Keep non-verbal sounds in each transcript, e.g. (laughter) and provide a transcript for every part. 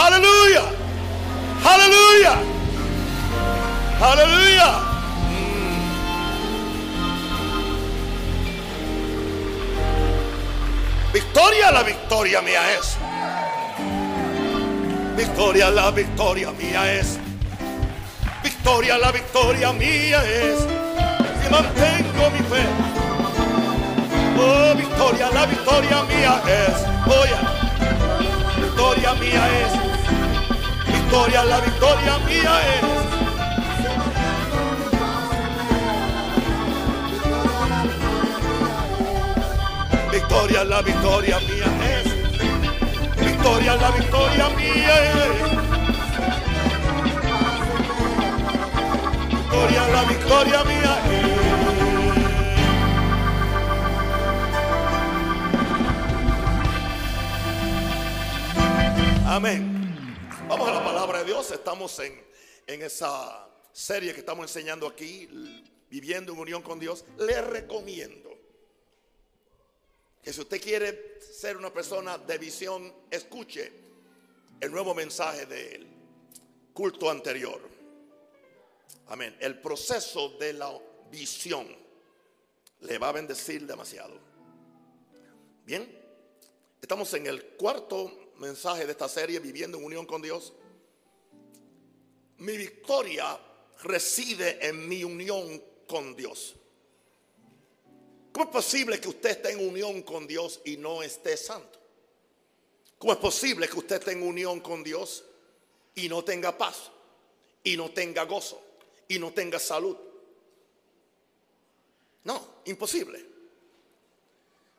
Aleluya. Aleluya. Aleluya. Victoria, la victoria mía es. Victoria, la victoria mía es. Victoria, la victoria mía es. Si mantengo mi fe. Oh, victoria, la victoria mía es. Oye, victoria mía es. Victoria, la victoria mía es. Victoria, la victoria mía es. Victoria, la victoria mía es. Victoria, la victoria mía es. Amén. Vamos a la palabra de Dios. Estamos en, en esa serie que estamos enseñando aquí, viviendo en unión con Dios. Le recomiendo que si usted quiere ser una persona de visión, escuche el nuevo mensaje del culto anterior. Amén. El proceso de la visión le va a bendecir demasiado. Bien, estamos en el cuarto mensaje de esta serie, Viviendo en Unión con Dios. Mi victoria reside en mi unión con Dios. ¿Cómo es posible que usted esté en unión con Dios y no esté santo? ¿Cómo es posible que usted esté en unión con Dios y no tenga paz, y no tenga gozo, y no tenga salud? No, imposible.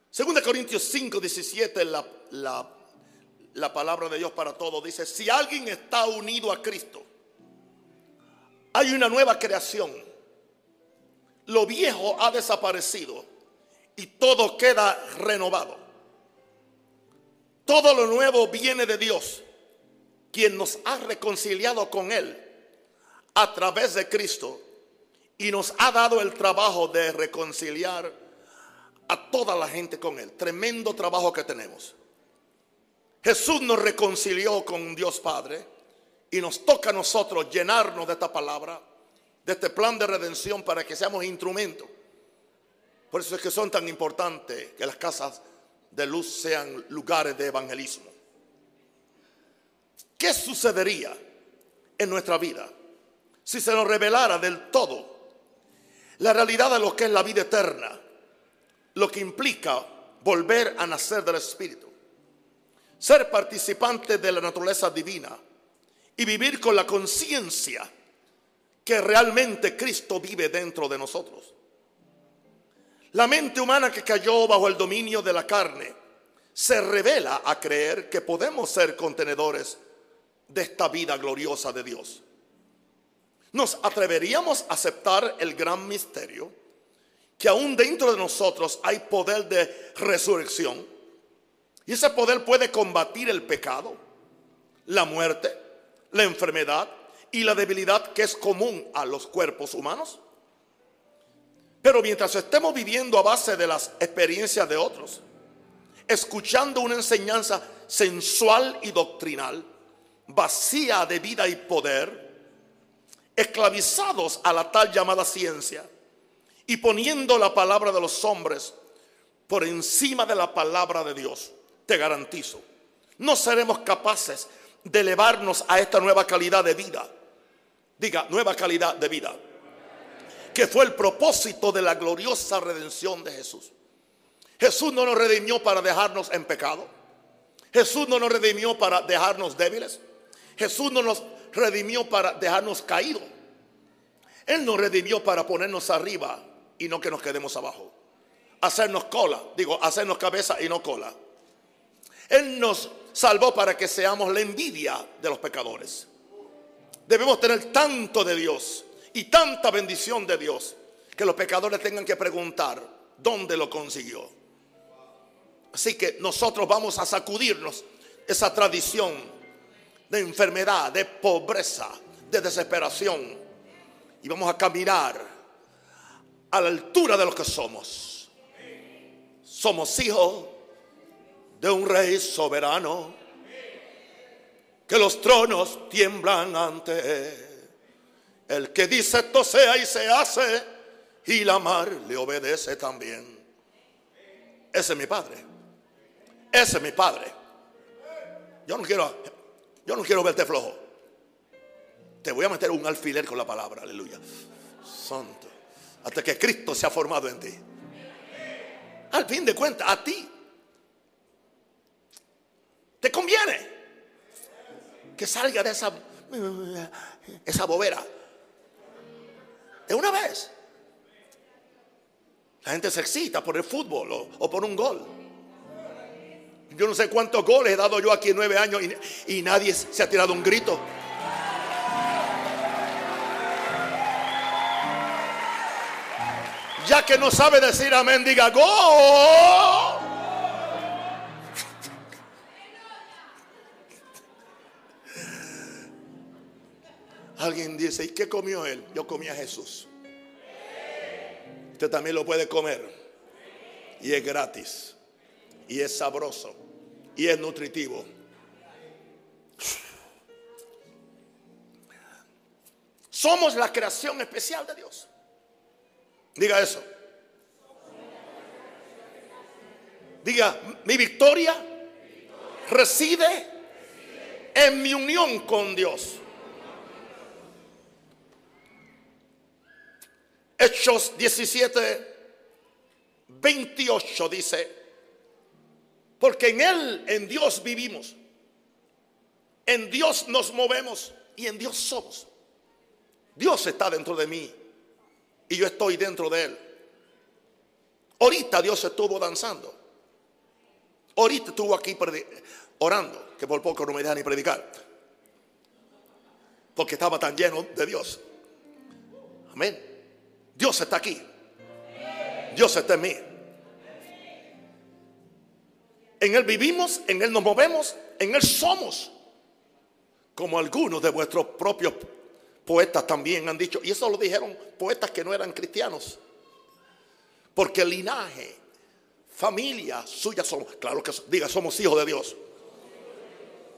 Segunda Corintios 5, 17, la, la, la palabra de Dios para todos dice, si alguien está unido a Cristo, hay una nueva creación. Lo viejo ha desaparecido y todo queda renovado. Todo lo nuevo viene de Dios, quien nos ha reconciliado con Él a través de Cristo y nos ha dado el trabajo de reconciliar a toda la gente con Él. Tremendo trabajo que tenemos. Jesús nos reconcilió con Dios Padre y nos toca a nosotros llenarnos de esta palabra, de este plan de redención para que seamos instrumentos por eso es que son tan importantes que las casas de luz sean lugares de evangelismo. ¿Qué sucedería en nuestra vida si se nos revelara del todo la realidad de lo que es la vida eterna? Lo que implica volver a nacer del Espíritu, ser participante de la naturaleza divina y vivir con la conciencia que realmente Cristo vive dentro de nosotros. La mente humana que cayó bajo el dominio de la carne se revela a creer que podemos ser contenedores de esta vida gloriosa de Dios. Nos atreveríamos a aceptar el gran misterio que aún dentro de nosotros hay poder de resurrección. Y ese poder puede combatir el pecado, la muerte, la enfermedad y la debilidad que es común a los cuerpos humanos. Pero mientras estemos viviendo a base de las experiencias de otros, escuchando una enseñanza sensual y doctrinal, vacía de vida y poder, esclavizados a la tal llamada ciencia y poniendo la palabra de los hombres por encima de la palabra de Dios, te garantizo, no seremos capaces de elevarnos a esta nueva calidad de vida. Diga, nueva calidad de vida que fue el propósito de la gloriosa redención de Jesús. Jesús no nos redimió para dejarnos en pecado. Jesús no nos redimió para dejarnos débiles. Jesús no nos redimió para dejarnos caídos. Él nos redimió para ponernos arriba y no que nos quedemos abajo. Hacernos cola, digo, hacernos cabeza y no cola. Él nos salvó para que seamos la envidia de los pecadores. Debemos tener tanto de Dios y tanta bendición de Dios que los pecadores tengan que preguntar dónde lo consiguió. Así que nosotros vamos a sacudirnos esa tradición de enfermedad, de pobreza, de desesperación y vamos a caminar a la altura de lo que somos. Somos hijos de un rey soberano que los tronos tiemblan ante él. El que dice esto sea y se hace, y la mar le obedece también. Ese es mi padre. Ese es mi padre. Yo no quiero, yo no quiero verte flojo. Te voy a meter un alfiler con la palabra, aleluya. Santo. Hasta que Cristo se ha formado en ti. Al fin de cuentas, a ti te conviene que salga de esa, esa bobera. De una vez. La gente se excita por el fútbol o, por un gol. Yo no sé cuántos goles he dado yo aquí en nueve años y, y nadie se ha tirado un grito. Ya que no sabe decir amén, diga gol. Alguien dice, ¿y qué comió él? Yo comí a Jesús. Usted también lo puede comer. Y es gratis. Y es sabroso. Y es nutritivo. Somos la creación especial de Dios. Diga eso. Diga, mi victoria reside en mi unión con Dios. Hechos 17, 28 dice, porque en Él, en Dios vivimos, en Dios nos movemos y en Dios somos. Dios está dentro de mí y yo estoy dentro de Él. Ahorita Dios estuvo danzando. Ahorita estuvo aquí orando, que por poco no me deja ni predicar. Porque estaba tan lleno de Dios. Amén. Dios está aquí. Dios está en mí. En Él vivimos, en Él nos movemos, en Él somos. Como algunos de vuestros propios poetas también han dicho. Y eso lo dijeron poetas que no eran cristianos. Porque linaje, familia suya somos. Claro que diga, somos hijos de Dios.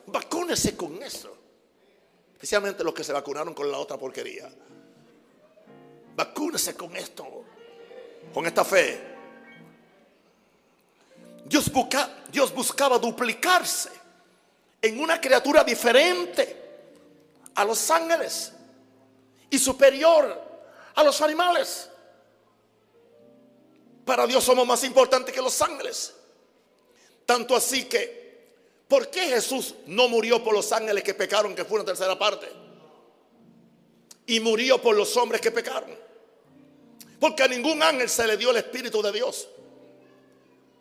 Vacúnese con eso. Especialmente los que se vacunaron con la otra porquería. Vacúnese con esto, con esta fe. Dios, busca, Dios buscaba duplicarse en una criatura diferente a los ángeles y superior a los animales. Para Dios somos más importantes que los ángeles. Tanto así que, ¿por qué Jesús no murió por los ángeles que pecaron, que fue una tercera parte? Y murió por los hombres que pecaron. Porque a ningún ángel se le dio el Espíritu de Dios.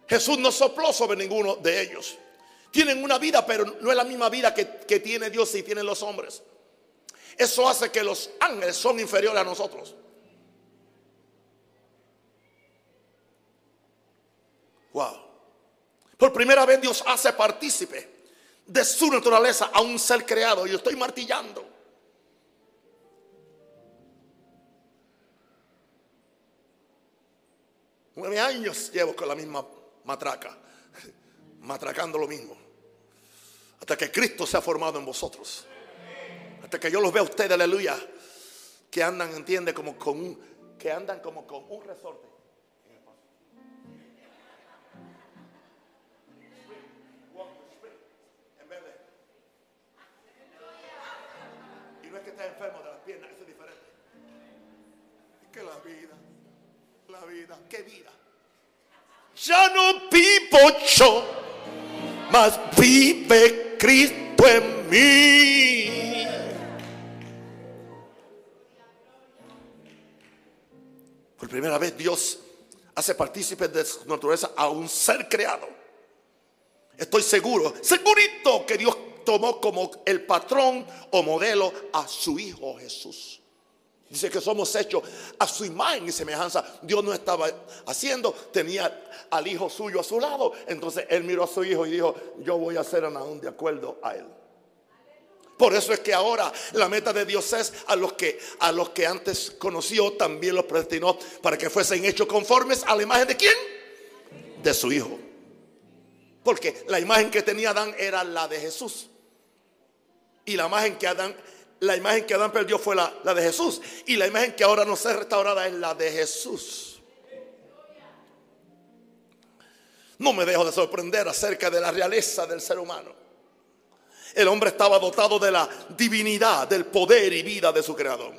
Jesús no sopló sobre ninguno de ellos. Tienen una vida, pero no es la misma vida que, tiene Dios y tienen los hombres. Eso hace que los ángeles son inferiores a nosotros. Wow. Por primera vez Dios hace partícipe de su naturaleza a un ser creado. Yo estoy martillando. Nueve años llevo con la misma matraca, (laughs) matracando lo mismo. Hasta que Cristo se ha formado en vosotros. Hasta que yo los veo a ustedes, aleluya, que andan, entiende, como con un, que andan como con un resorte. Y no es que estés enfermo de las piernas, eso es diferente. Es que la vida la vida. ¿Qué vida? Ya no vivo yo, mas vive Cristo en mí. Por primera vez Dios hace partícipe de su naturaleza a un ser creado. Estoy seguro, segurito que Dios tomó como el patrón o modelo a su Hijo Jesús. Dice que somos hechos a su imagen y semejanza. Dios no estaba haciendo, tenía al hijo suyo a su lado. Entonces él miró a su hijo y dijo, yo voy a hacer a Naúm de acuerdo a él. Por eso es que ahora la meta de Dios es a los que a los que antes conoció también los predestinó para que fuesen hechos conformes a la imagen de quién? De su hijo. Porque la imagen que tenía Adán era la de Jesús. Y la imagen que Adán, la imagen que Adán perdió fue la, de Jesús. Y la imagen que ahora no se restaurada es la de Jesús. No me dejo de sorprender acerca de la realeza del ser humano. El hombre estaba dotado de la divinidad, del poder y vida de su creador.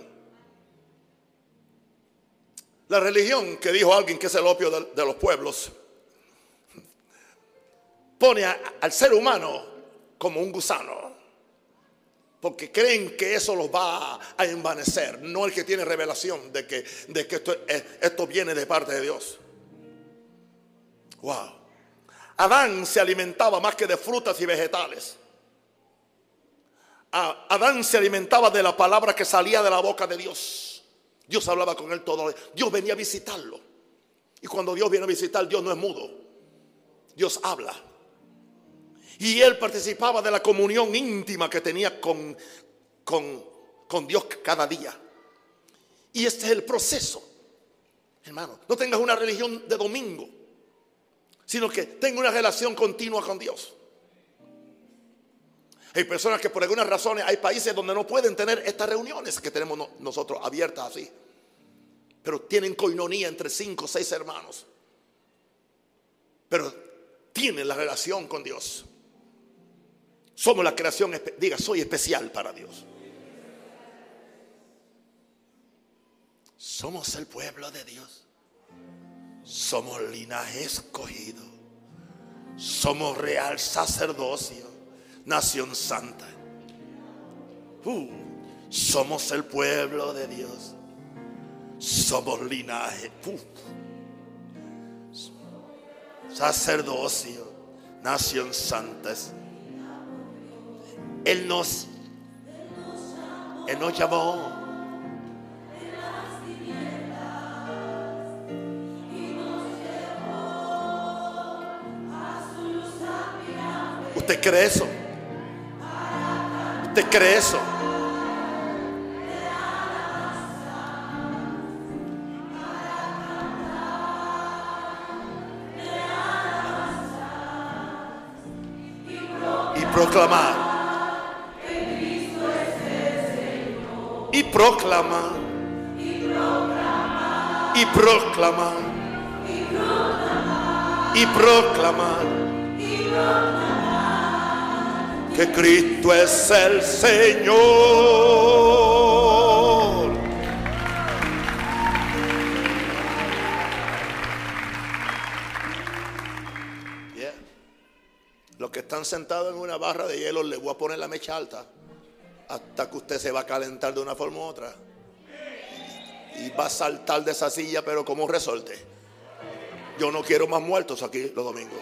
La religión, que dijo alguien que es el opio de, los pueblos, pone al ser humano como un gusano. Porque creen que eso los va a envanecer. No el que tiene revelación de que, de que esto, es- esto viene de parte de Dios. Wow. Adán se alimentaba más que de frutas y vegetales. Adán se alimentaba de la palabra que salía de la boca de Dios. Dios hablaba con él todo. Dios venía a visitarlo. Y cuando Dios viene a visitar, Dios no es mudo. Dios habla. Y él participaba de la comunión íntima que tenía con, con, con Dios cada día. Y este es el proceso. Hermano, no tengas una religión de domingo, sino que tenga una relación continua con Dios. Hay personas que por algunas razones, hay países donde no pueden tener estas reuniones que tenemos no- nosotros abiertas así. Pero tienen coinonía entre cinco o seis hermanos. Pero tienen la relación con Dios. Somos la creación, diga, soy especial para Dios. Somos el pueblo de Dios. Somos linaje escogido. Somos real sacerdocio, nación santa. Uh, somos el pueblo de Dios. Somos linaje. uh, sacerdocio, nación santa. Él nos, Él nos llamó. ¿Usted cree eso? ¿Usted cree eso? Proclamar. Y proclamar. Y proclamar. Y proclamar que Cristo es el Señor. Yeah. Los que están sentados en una barra de hielo, les voy a poner la mecha alta hasta que usted se va a calentar de una forma u otra. Y va a saltar de esa silla, pero como un resorte. Yo no quiero más muertos aquí los domingos.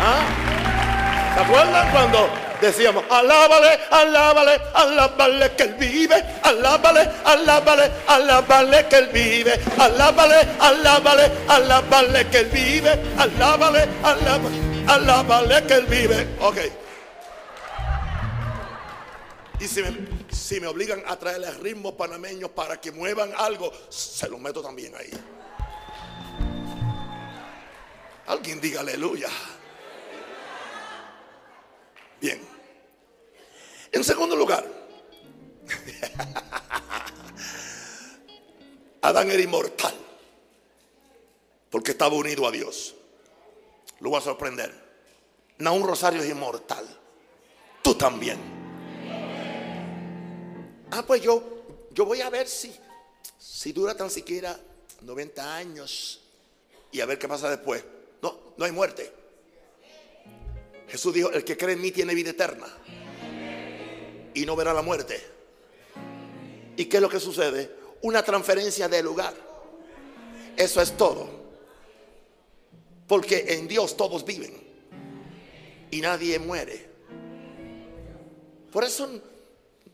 ¿Ah? ¿Se acuerdan cuando decíamos, alábale, alábale, alábale que él vive, alábale, alábale, alábale que él vive, alábale, alábale, alábale que él vive, alábale, alábale, alábale que él vive? Ok. Y si me, obligan a traerle ritmos panameños para que muevan algo, se los meto también ahí. Alguien diga aleluya. Bien. En segundo lugar, (laughs) Adán era inmortal porque estaba unido a Dios. Lo voy a sorprender. Naún Rosario es inmortal. Tú también. Ah, pues yo, yo voy a ver si, si dura tan siquiera 90 años y a ver qué pasa después. No, no hay muerte. Jesús dijo, el que cree en mí tiene vida eterna y no verá la muerte. ¿Y qué es lo que sucede? Una transferencia de lugar. Eso es todo. Porque en Dios todos viven y nadie muere. Por eso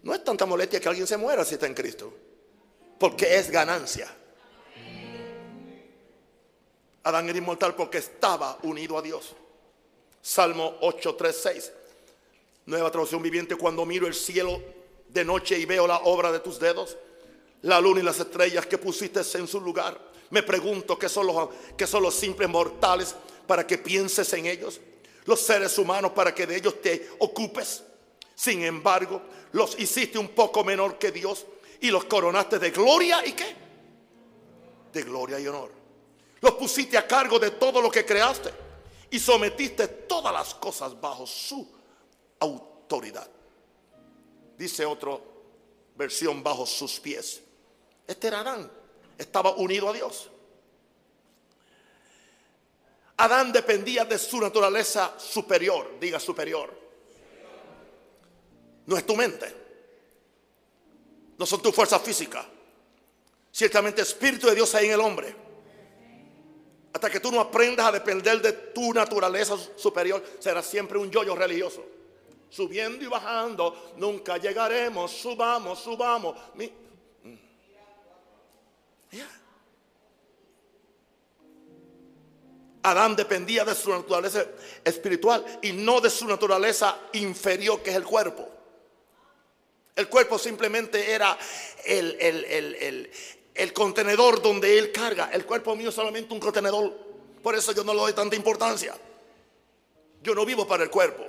no es tanta molestia que alguien se muera si está en Cristo. Porque es ganancia. Adán era inmortal porque estaba unido a Dios. Salmo 8, 3, 6. Nueva traducción viviente. Cuando miro el cielo de noche y veo la obra de tus dedos, la luna y las estrellas que pusiste en su lugar, me pregunto qué son los, qué son los simples mortales para que pienses en ellos. los seres humanos para que de ellos te ocupes. Sin embargo, los hiciste un poco menor que Dios y los coronaste de gloria y qué? De gloria y honor. Los pusiste a cargo de todo lo que creaste y sometiste todas las cosas bajo su autoridad. Dice otra versión bajo sus pies. Este era estaba unido a Dios. Adán dependía de su naturaleza superior, diga superior. No es tu mente, no son tu fuerza física. Ciertamente Espíritu de Dios hay en el hombre. Hasta que tú no aprendas a depender de tu naturaleza superior, será siempre un yoyo religioso. Subiendo y bajando, nunca llegaremos, subamos, subamos. Adán dependía de su naturaleza espiritual y no de su naturaleza inferior que es el cuerpo. El cuerpo simplemente era el, contenedor donde él carga. El cuerpo mío es solamente un contenedor. Por eso yo no le doy tanta importancia. Yo no vivo para el cuerpo.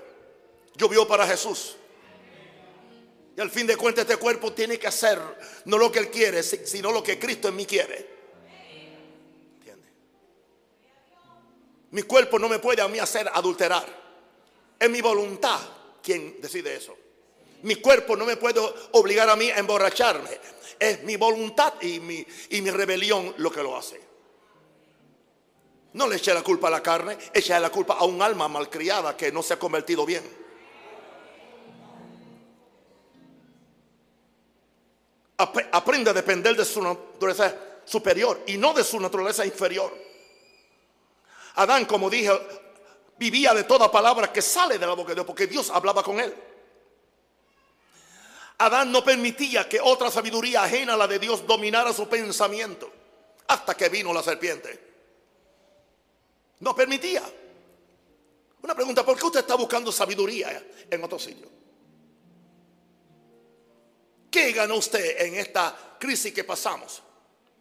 Yo vivo para Jesús. Al fin de cuentas este cuerpo tiene que hacer no lo que él quiere, sino lo que Cristo en mí quiere. Mi cuerpo no me puede a mí hacer adulterar. Es mi voluntad quien decide eso. Mi cuerpo no me puede obligar a mí a emborracharme. Es mi voluntad y mi, y mi rebelión lo que lo hace. No le eche la culpa a la carne, eche la culpa a un alma malcriada que no se ha convertido bien. Aprende a depender de su naturaleza superior y no de su naturaleza inferior. Adán, como dije, vivía de toda palabra que sale de la boca de Dios, porque Dios hablaba con él. Adán no permitía que otra sabiduría ajena a la de Dios dominara su pensamiento hasta que vino la serpiente. No permitía. Una pregunta, ¿por qué usted está buscando sabiduría en otro sitio? ¿Qué ganó usted en esta crisis que pasamos?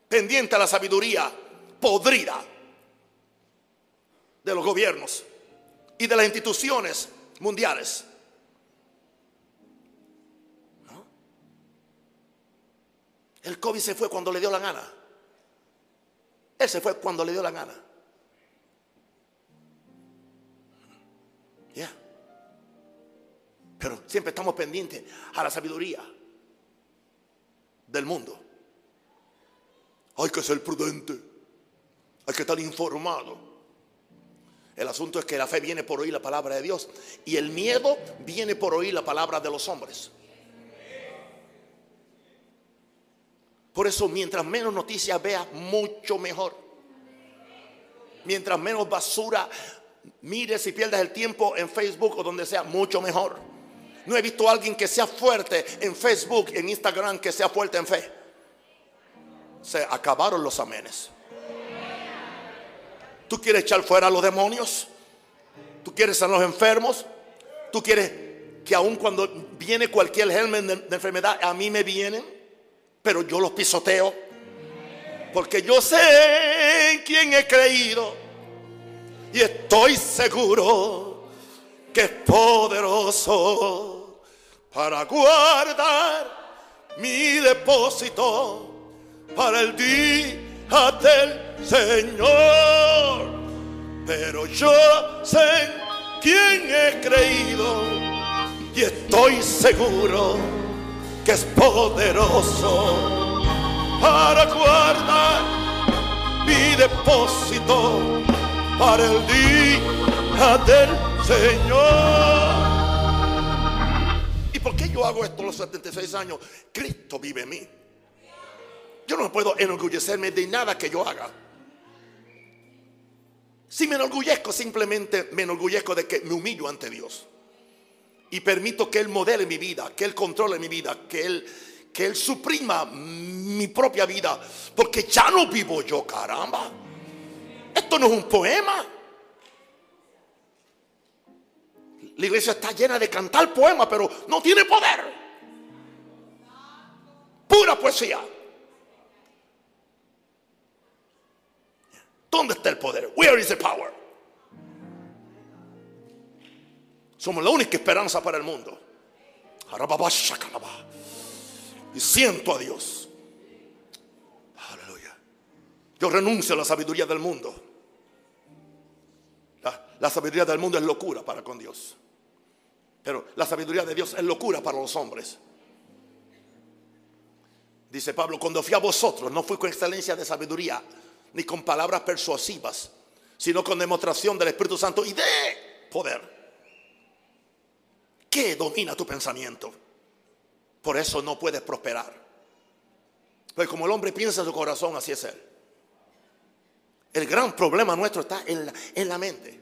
Pendiente a la sabiduría podrida de los gobiernos y de las instituciones mundiales. El COVID se fue cuando le dio la gana. Él se fue cuando le dio la gana. Pero siempre estamos pendientes a la sabiduría del mundo. Hay que ser prudente. Hay que estar informado. El asunto es que la fe viene por oír la palabra de Dios y el miedo viene por oír la palabra de los hombres. Por eso mientras menos noticias veas, mucho mejor. Mientras menos basura mires y pierdas el tiempo en Facebook o donde sea, mucho mejor. No he visto a alguien que sea fuerte en Facebook, en Instagram, que sea fuerte en fe. Se acabaron los amenes. ¿Tú quieres echar fuera a los demonios? ¿Tú quieres a los enfermos? ¿Tú quieres que aun cuando viene cualquier germen de, enfermedad, a mí me vienen, pero yo los pisoteo? Porque yo sé en quién he creído y estoy seguro que es poderoso para guardar mi depósito para el día del Señor. Pero yo sé quién he creído y estoy seguro que es poderoso para guardar mi depósito para el día del Señor. ¿Y por qué yo hago esto los 76 años? Cristo vive en mí. Yo no puedo enorgullecerme de nada que yo haga. Si me enorgullezco, simplemente me enorgullezco de que me humillo ante Dios. Y permito que Él modele mi vida, que Él controle mi vida, que Él, que Él suprima mi propia vida. Porque ya no vivo yo, caramba. Esto no es un poema. La iglesia está llena de cantar poemas, pero no tiene poder. Pura poesía. ¿Dónde está el poder? Where is the power? Somos la única esperanza para el mundo. Y siento a Dios. Aleluya. Yo renuncio a la sabiduría del mundo. La, la, sabiduría del mundo es locura para con Dios. Pero la sabiduría de Dios es locura para los hombres. Dice Pablo, cuando fui a vosotros, no fui con excelencia de sabiduría, ni con palabras persuasivas, sino con demostración del Espíritu Santo y de poder. ¿Qué domina tu pensamiento? Por eso no puedes prosperar. Pues como el hombre piensa en su corazón, así es él. El gran problema nuestro está en la, en la mente.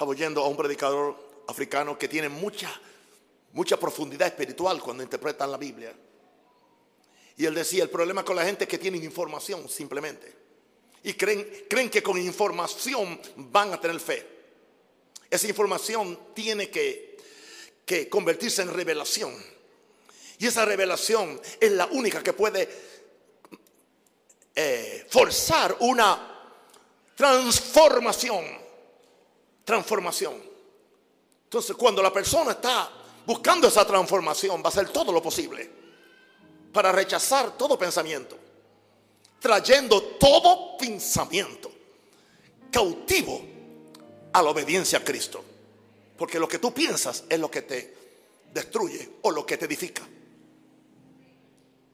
Estaba oyendo a un predicador africano que tiene mucha, mucha profundidad espiritual cuando interpretan la Biblia. Y él decía, el problema con la gente es que tienen información simplemente. Y creen, creen que con información van a tener fe. Esa información tiene que, que convertirse en revelación. Y esa revelación es la única que puede eh, forzar una transformación. Transformación. Entonces, cuando la persona está buscando esa transformación, va a hacer todo lo posible para rechazar todo pensamiento, trayendo todo pensamiento cautivo a la obediencia a Cristo. Porque lo que tú piensas es lo que te destruye o lo que te edifica.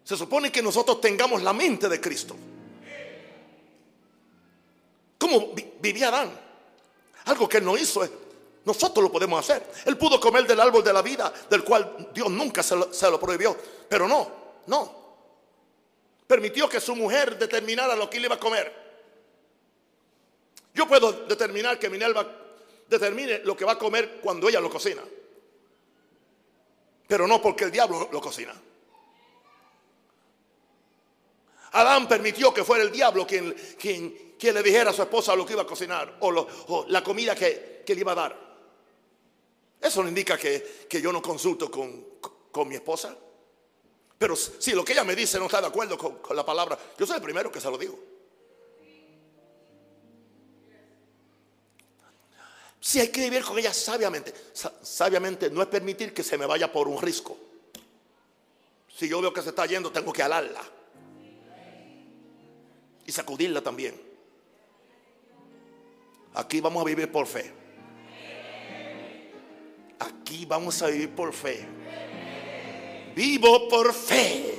Se supone que nosotros tengamos la mente de Cristo. ¿Cómo vivía Adán? Algo que él no hizo, nosotros lo podemos hacer. Él pudo comer del árbol de la vida, del cual Dios nunca se lo, se lo prohibió. Pero no, no. Permitió que su mujer determinara lo que él iba a comer. Yo puedo determinar que Minerva determine lo que va a comer cuando ella lo cocina. Pero no porque el diablo lo cocina. Adán permitió que fuera el diablo quien, quien, quien, le dijera a su esposa lo que iba a cocinar o, la comida que, que, le iba a dar. Eso no indica que, que yo no consulto con, con, mi esposa. Pero si lo que ella me dice no está de acuerdo con, con la palabra, yo soy el primero que se lo digo. Si hay que vivir con ella sabiamente. Sabiamente no es permitir que se me vaya por un risco. Si yo veo que se está yendo, tengo que alarla. Y sacudirla también. Aquí vamos a vivir por fe. Aquí vamos a vivir por fe. Vivo por fe.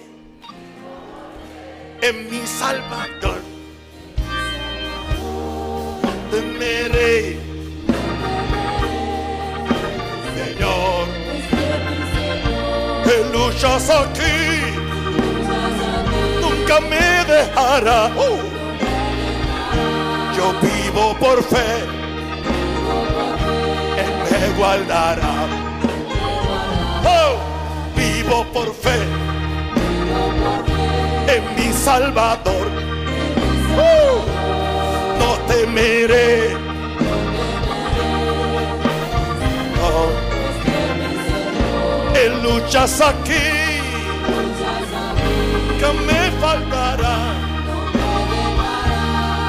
En mi Salvador. Temeré luchas aquí, nunca me dejará. Uh. Por fe, Él me guardará. Oh, vivo por fe en mi Salvador. Uh, no temeré. Oh luchas aquí, que me faltará.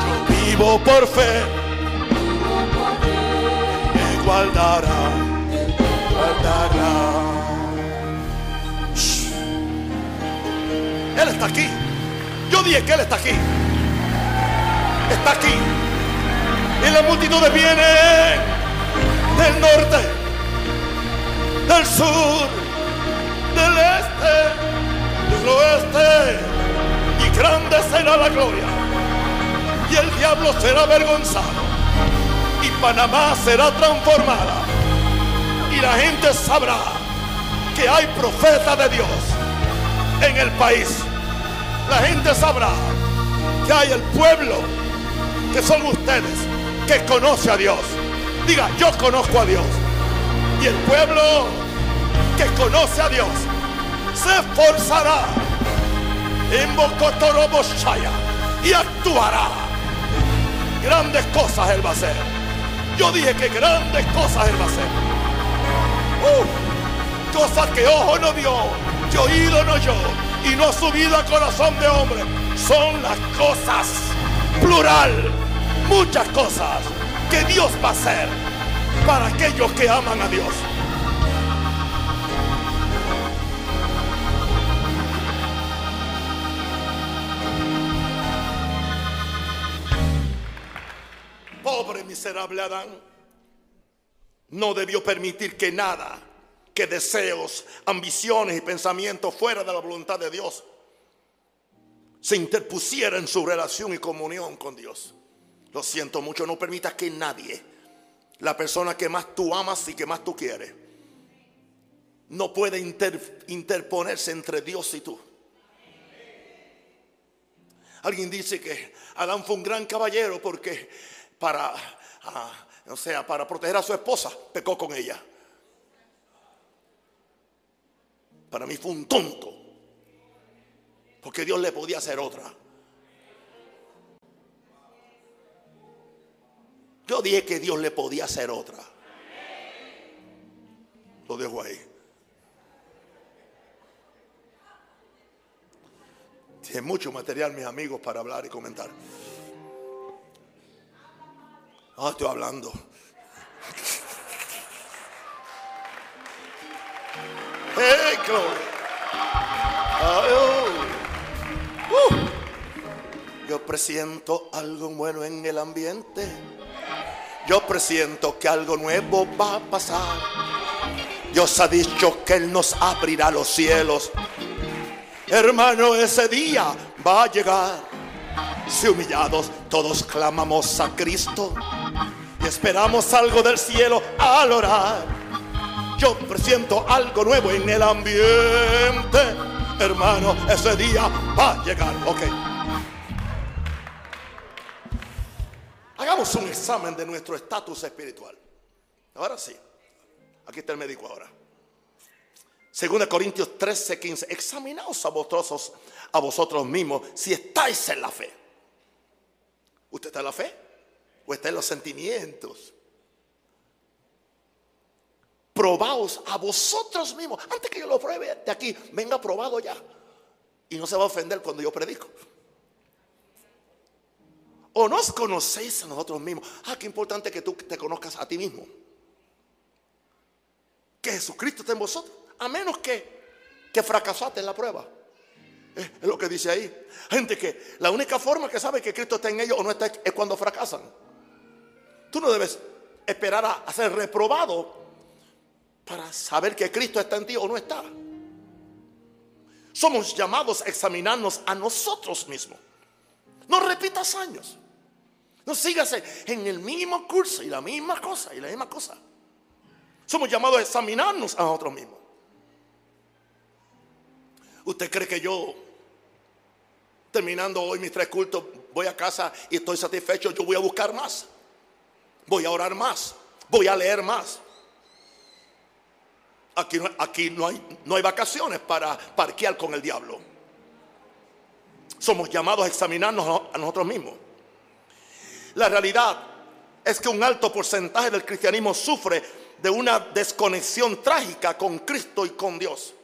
Yo vivo por fe, guardará, guardará. Él está aquí. Yo dije que Él está aquí. Está aquí. Y la multitud viene del norte, del sur, del este, del oeste, y grande será la gloria. Y el diablo será avergonzado, y Panamá será transformada, y la gente sabrá que hay profeta de Dios en el país. La gente sabrá que hay el pueblo, que son ustedes, que conoce a Dios. Diga, yo conozco a Dios. Y el pueblo que conoce a Dios se esforzará en Shaya y actuará. Grandes cosas Él va a hacer. Yo dije que grandes cosas Él va a hacer. Cosas que ojo no vio, que oído no oyó y no ha subido a corazón de hombre. Son las cosas, plural, muchas cosas que Dios va a hacer. para aquellos que aman a Dios. Miserable Adán, no debió permitir que nada, que deseos, ambiciones y pensamientos fuera de la voluntad de Dios se interpusiera en su relación y comunión con Dios. Lo siento mucho, no permitas que nadie, la persona que más tú amas y que más tú quieres, no puede interponerse entre Dios y tú. Alguien dice que Adán fue un gran caballero porque para, ah, o sea, para proteger a su esposa, pecó con ella. Para mí fue un tonto, porque Dios le podía hacer otra. Yo dije que Dios le podía hacer otra. Lo dejo ahí. Tiene mucho material, mis amigos, para hablar y comentar. Ah, estoy hablando. Hey, uh. Yo presiento algo bueno en el ambiente. Yo presiento que algo nuevo va a pasar. Dios ha dicho que Él nos abrirá los cielos. Hermano, ese día va a llegar. Si humillados todos clamamos a Cristo esperamos algo del cielo al orar. Yo presiento algo nuevo en el ambiente. Hermano, ese día va a llegar. Ok. Hagamos un examen de nuestro estatus espiritual. Ahora sí. Aquí está el médico ahora. Según Corintios 13, 15. Examinaos a vosotros, a vosotros mismos si estáis en la fe. ¿Usted está en la fe? ¿O está en los sentimientos? Probaos a vosotros mismos. Antes que yo lo pruebe de aquí, venga probado ya. Y no se va a ofender cuando yo predico. O nos conocéis a nosotros mismos. Ah, qué importante que tú te conozcas a ti mismo. Que Jesucristo está en vosotros. A menos que, que fracasaste en la prueba. Es lo que dice ahí. Gente que la única forma que sabe que Cristo está en ellos o no está es cuando fracasan. Tú no debes esperar a, ser reprobado para saber que Cristo está en ti o no está. Somos llamados a examinarnos a nosotros mismos. No repitas años. No sigas en el mismo curso y la misma cosa y la misma cosa. Somos llamados a examinarnos a nosotros mismos. ¿Usted cree que yo, terminando hoy mis tres cultos, voy a casa y estoy satisfecho? Yo voy a buscar más. Voy a orar más. Voy a leer más. Aquí, aquí no, hay, no hay vacaciones para parquear con el diablo. Somos llamados a examinarnos a nosotros mismos. La realidad es que un alto porcentaje del cristianismo sufre de una desconexión trágica con Cristo y con Dios.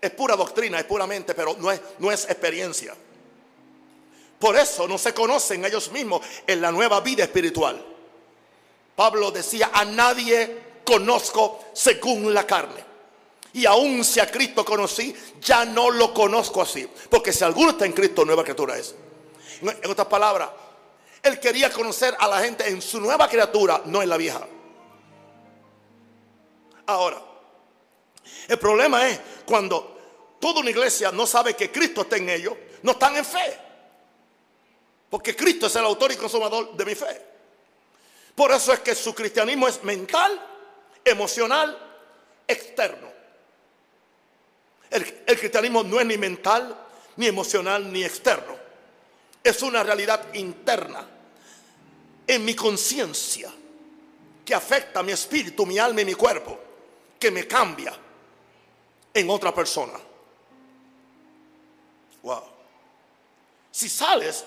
Es pura doctrina, es puramente, pero no es, no es experiencia. Por eso no se conocen ellos mismos en la nueva vida espiritual. Pablo decía, a nadie conozco según la carne. Y aún si a Cristo conocí, ya no lo conozco así. Porque si alguno está en Cristo, nueva criatura es. En otras palabras, él quería conocer a la gente en su nueva criatura, no en la vieja. Ahora, el problema es cuando toda una iglesia no sabe que Cristo está en ellos, no están en fe. Porque Cristo es el autor y consumador de mi fe. Por eso es que su cristianismo es mental, emocional, externo. El, cristianismo no es ni mental, ni emocional, ni externo. Es una realidad interna en mi conciencia que afecta mi espíritu, mi alma y mi cuerpo, que me cambia en otra persona. Wow. Si sales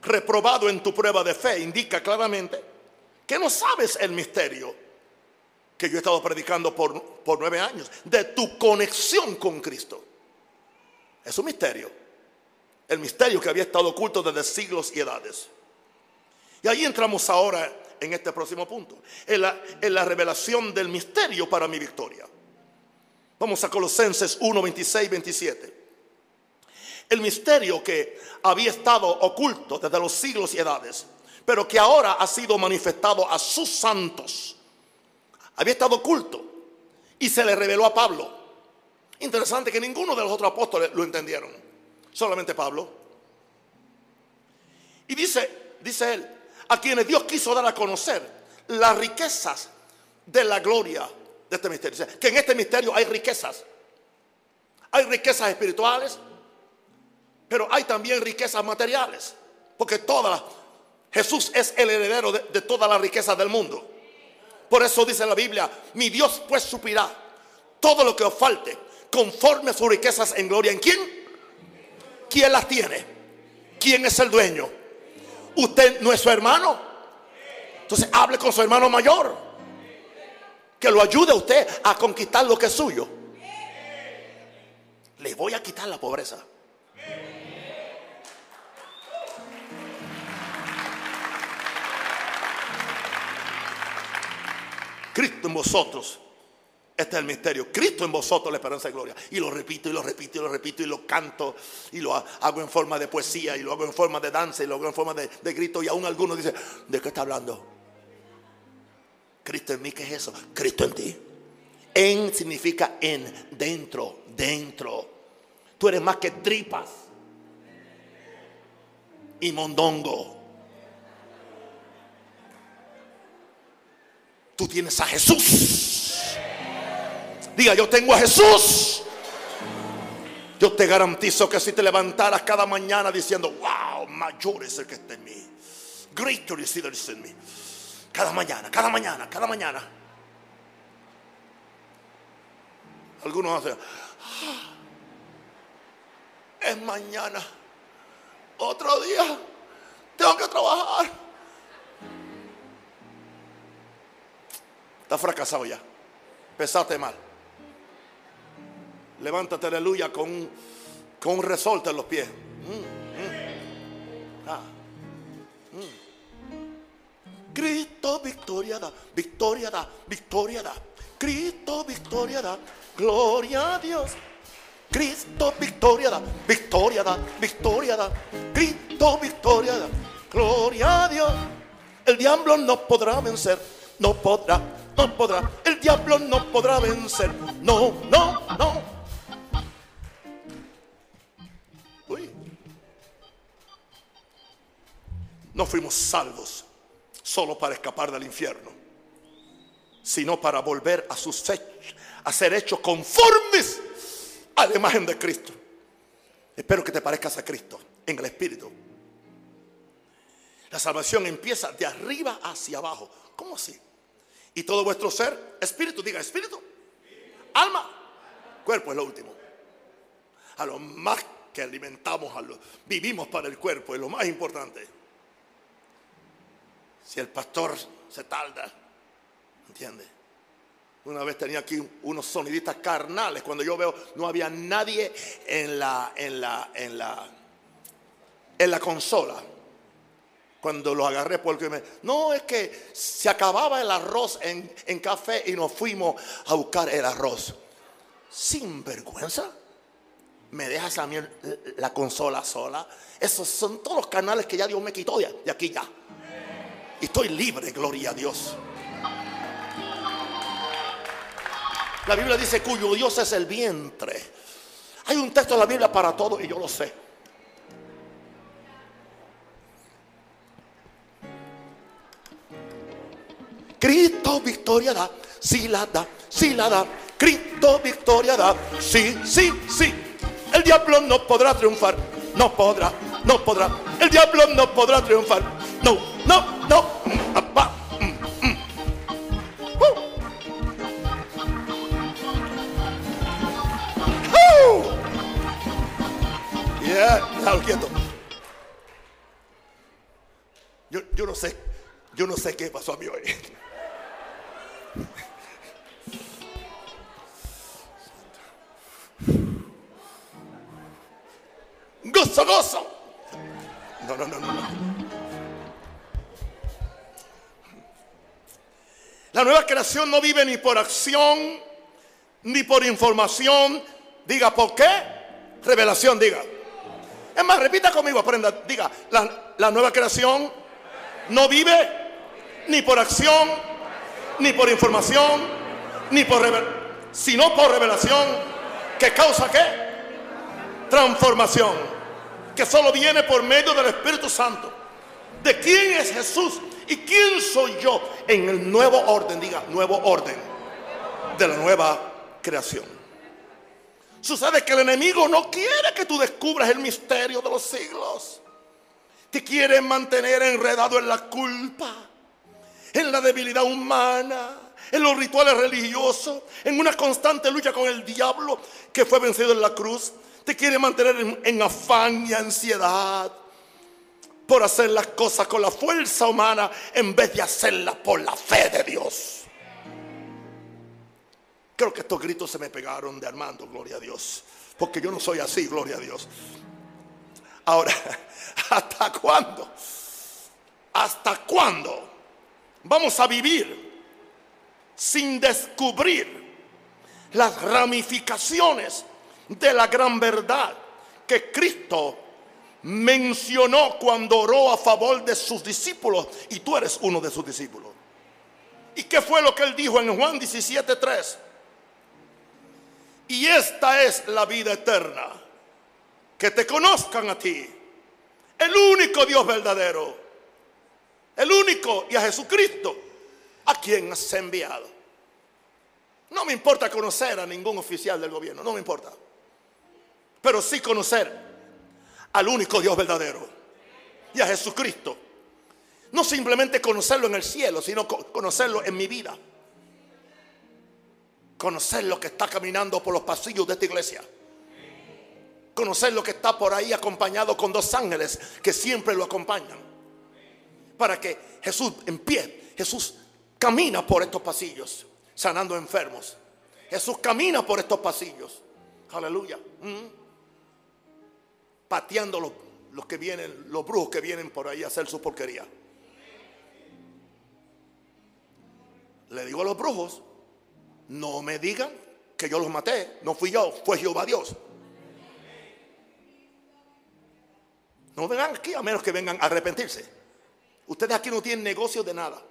reprobado en tu prueba de fe, indica claramente que no sabes el misterio que yo he estado predicando por, por nueve años, de tu conexión con Cristo. Es un misterio. El misterio que había estado oculto desde siglos y edades. Y ahí entramos ahora en este próximo punto. En la, en la revelación del misterio para mi victoria. Vamos a Colosenses 1, 26, 27. El misterio que había estado oculto desde los siglos y edades, pero que ahora ha sido manifestado a sus santos. Había estado oculto y se le reveló a Pablo. Interesante que ninguno de los otros apóstoles lo entendieron, solamente Pablo. Y dice, dice él, a quienes Dios quiso dar a conocer las riquezas de la gloria de este misterio. que en este misterio hay riquezas. Hay riquezas espirituales, pero hay también riquezas materiales. Porque toda Jesús es el heredero de, de todas las riquezas del mundo. Por eso dice la Biblia, mi Dios pues supirá todo lo que os falte conforme a sus riquezas en gloria. ¿En quién? ¿Quién las tiene? ¿Quién es el dueño? ¿Usted no es su hermano? Entonces hable con su hermano mayor. Que lo ayude a usted a conquistar lo que es suyo. Le voy a quitar la pobreza. Cristo en vosotros. Este es el misterio. Cristo en vosotros la esperanza y gloria. Y lo repito y lo repito y lo repito y lo canto y lo hago en forma de poesía y lo hago en forma de danza y lo hago en forma de, grito. Y aún algunos dicen, ¿de qué está hablando? Cristo en mí, ¿qué es eso? Cristo en ti. En significa en, dentro, dentro. Tú eres más que tripas y mondongo. Tú tienes a Jesús. Diga, yo tengo a Jesús. Yo te garantizo que si te levantaras cada mañana diciendo, wow, mayor es el que está en mí. Greater is he that is in me. Cada mañana, cada mañana, cada mañana. Algunos hacen, ah, es mañana, otro día, tengo que trabajar. Está fracasado ya. Pesaste mal. Levántate, aleluya, con con un resorte en los pies. Mm, mm. Ah, mm. Cristo victoria da, victoria da, victoria da. Cristo victoria da, gloria a Dios. Cristo victoria da, victoria da, victoria da. Cristo victoria da, gloria a Dios. El diablo no podrá vencer, no podrá no podrá, el diablo no podrá vencer. No, no, no. Uy. No fuimos salvos solo para escapar del infierno, sino para volver a sus hechos, a ser hechos conformes a la imagen de Cristo. Espero que te parezcas a Cristo en el Espíritu. La salvación empieza de arriba hacia abajo. ¿Cómo así? Y todo vuestro ser, espíritu, diga espíritu, alma, cuerpo es lo último. A lo más que alimentamos, a lo, vivimos para el cuerpo, es lo más importante. Si el pastor se tarda, ¿entiende? Una vez tenía aquí unos sonidistas carnales. Cuando yo veo, no había nadie en la, en la, en la, en la consola cuando lo agarré porque me... No, es que se acababa el arroz en, en café y nos fuimos a buscar el arroz. Sin vergüenza. Me dejas a mí la consola sola. Esos son todos los canales que ya Dios me quitó de, de aquí ya. Y estoy libre, gloria a Dios. La Biblia dice cuyo Dios es el vientre. Hay un texto en la Biblia para todo y yo lo sé. Cristo victoria da, sí la da, sí la da. Cristo victoria da, sí, sí, sí. El diablo no podrá triunfar, no podrá, no podrá. El diablo no podrá triunfar, no, no, no. Yeah, quieto. Yo, yo no sé, yo no sé qué pasó a mí hoy. Gozo, gozo. No, no, no, no. La nueva creación no vive ni por acción, ni por información. Diga, ¿por qué? Revelación, diga. Es más, repita conmigo, aprenda. Diga, la, la nueva creación no vive ni por acción, ni por información, ni por revelación, sino por revelación. ¿Que causa qué? Transformación. Que solo viene por medio del Espíritu Santo. ¿De quién es Jesús? ¿Y quién soy yo en el nuevo orden? Diga, nuevo orden de la nueva creación. Sucede que el enemigo no quiere que tú descubras el misterio de los siglos. Te quiere mantener enredado en la culpa, en la debilidad humana, en los rituales religiosos, en una constante lucha con el diablo que fue vencido en la cruz. Te quiere mantener en, afán y ansiedad por hacer las cosas con la fuerza humana en vez de hacerlas por la fe de Dios. Creo que estos gritos se me pegaron de Armando, gloria a Dios. Porque yo no soy así, gloria a Dios. Ahora, (laughs) ¿hasta cuándo? ¿Hasta cuándo vamos a vivir sin descubrir las ramificaciones de la gran verdad que Cristo mencionó cuando oró a favor de sus discípulos y tú eres uno de sus discípulos. ¿Y qué fue lo que él dijo en Juan 17:3? Y esta es la vida eterna, que te conozcan a ti, el único Dios verdadero, el único y a Jesucristo, a quien has enviado. No me importa conocer a ningún oficial del gobierno, no me importa. Pero sí conocer al único Dios verdadero y a Jesucristo. No simplemente conocerlo en el cielo, sino conocerlo en mi vida. Conocer lo que está caminando por los pasillos de esta iglesia. Conocer lo que está por ahí acompañado con dos ángeles que siempre lo acompañan. Para que Jesús en pie, Jesús camina por estos pasillos, sanando enfermos. Jesús camina por estos pasillos. Aleluya. Mm pateando los, los que vienen, los brujos que vienen por ahí a hacer su porquería. Le digo a los brujos, no me digan que yo los maté, no fui yo, fue Jehová Dios. No vengan aquí a menos que vengan a arrepentirse. Ustedes aquí no tienen negocio de nada.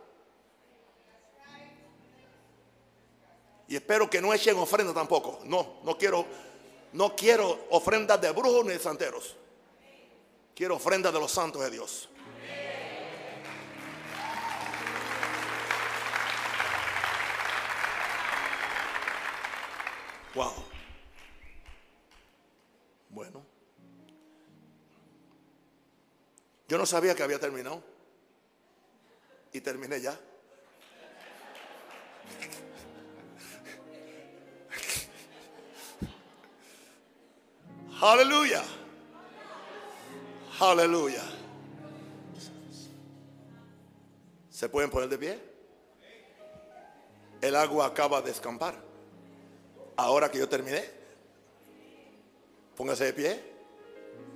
Y espero que no echen ofrenda tampoco. No, no quiero no quiero ofrendas de brujos ni de santeros. Quiero ofrendas de los santos de Dios. Wow. Bueno. Yo no sabía que había terminado. Y terminé ya. Aleluya. Aleluya. ¿Se pueden poner de pie? El agua acaba de escampar. Ahora que yo terminé, póngase de pie.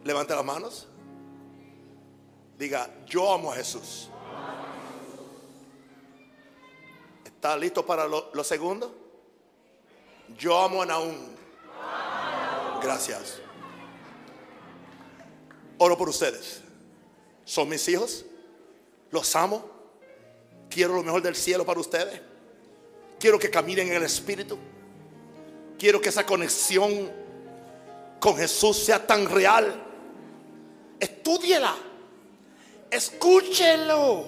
Levante las manos. Diga, yo amo a Jesús. ¿Está listo para lo, segundo? Yo amo a Naúm. Gracias. Oro por ustedes. Son mis hijos. Los amo. Quiero lo mejor del cielo para ustedes. Quiero que caminen en el Espíritu. Quiero que esa conexión con Jesús sea tan real. Estúdiela. Escúchelo.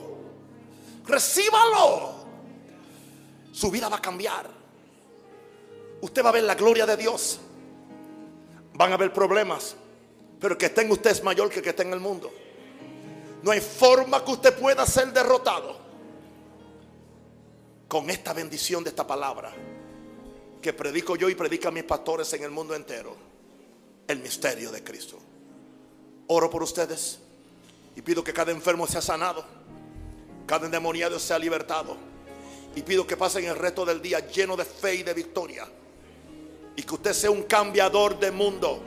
Recíbalo. Su vida va a cambiar. Usted va a ver la gloria de Dios. Van a haber problemas. Pero que esté en usted es mayor que que esté en el mundo. No hay forma que usted pueda ser derrotado con esta bendición de esta palabra que predico yo y predican mis pastores en el mundo entero. El misterio de Cristo. Oro por ustedes y pido que cada enfermo sea sanado, cada endemoniado sea libertado. Y pido que pasen el resto del día lleno de fe y de victoria. Y que usted sea un cambiador de mundo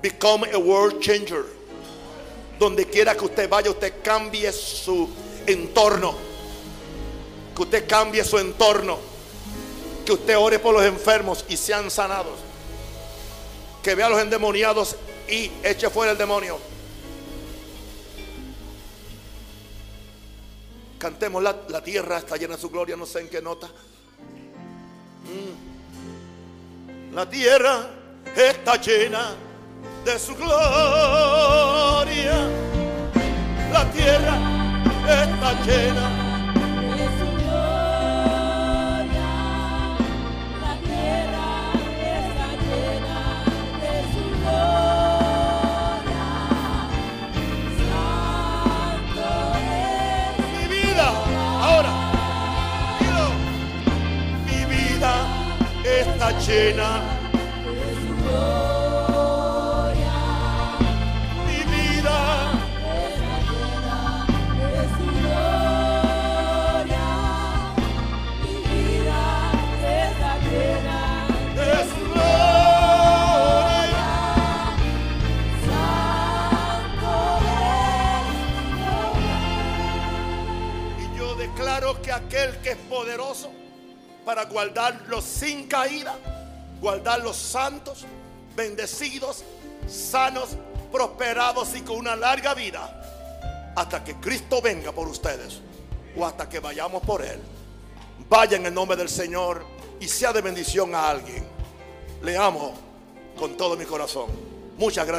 Become a world changer. Donde quiera que usted vaya, usted cambie su entorno. Que usted cambie su entorno. Que usted ore por los enfermos y sean sanados. Que vea a los endemoniados y eche fuera el demonio. Cantemos la, la tierra está llena de su gloria, no sé en qué nota. Mm. La tierra está llena de su gloria. La tierra está llena. Llena. de su gloria, Mi vida está llena de su gloria. Mi vida está llena de su gloria. Santo es Y yo declaro que aquel que es poderoso para guardarlos sin caída, guardar los santos, bendecidos, sanos, prosperados y con una larga vida, hasta que Cristo venga por ustedes o hasta que vayamos por Él. Vaya en el nombre del Señor y sea de bendición a alguien. Le amo con todo mi corazón. Muchas gracias.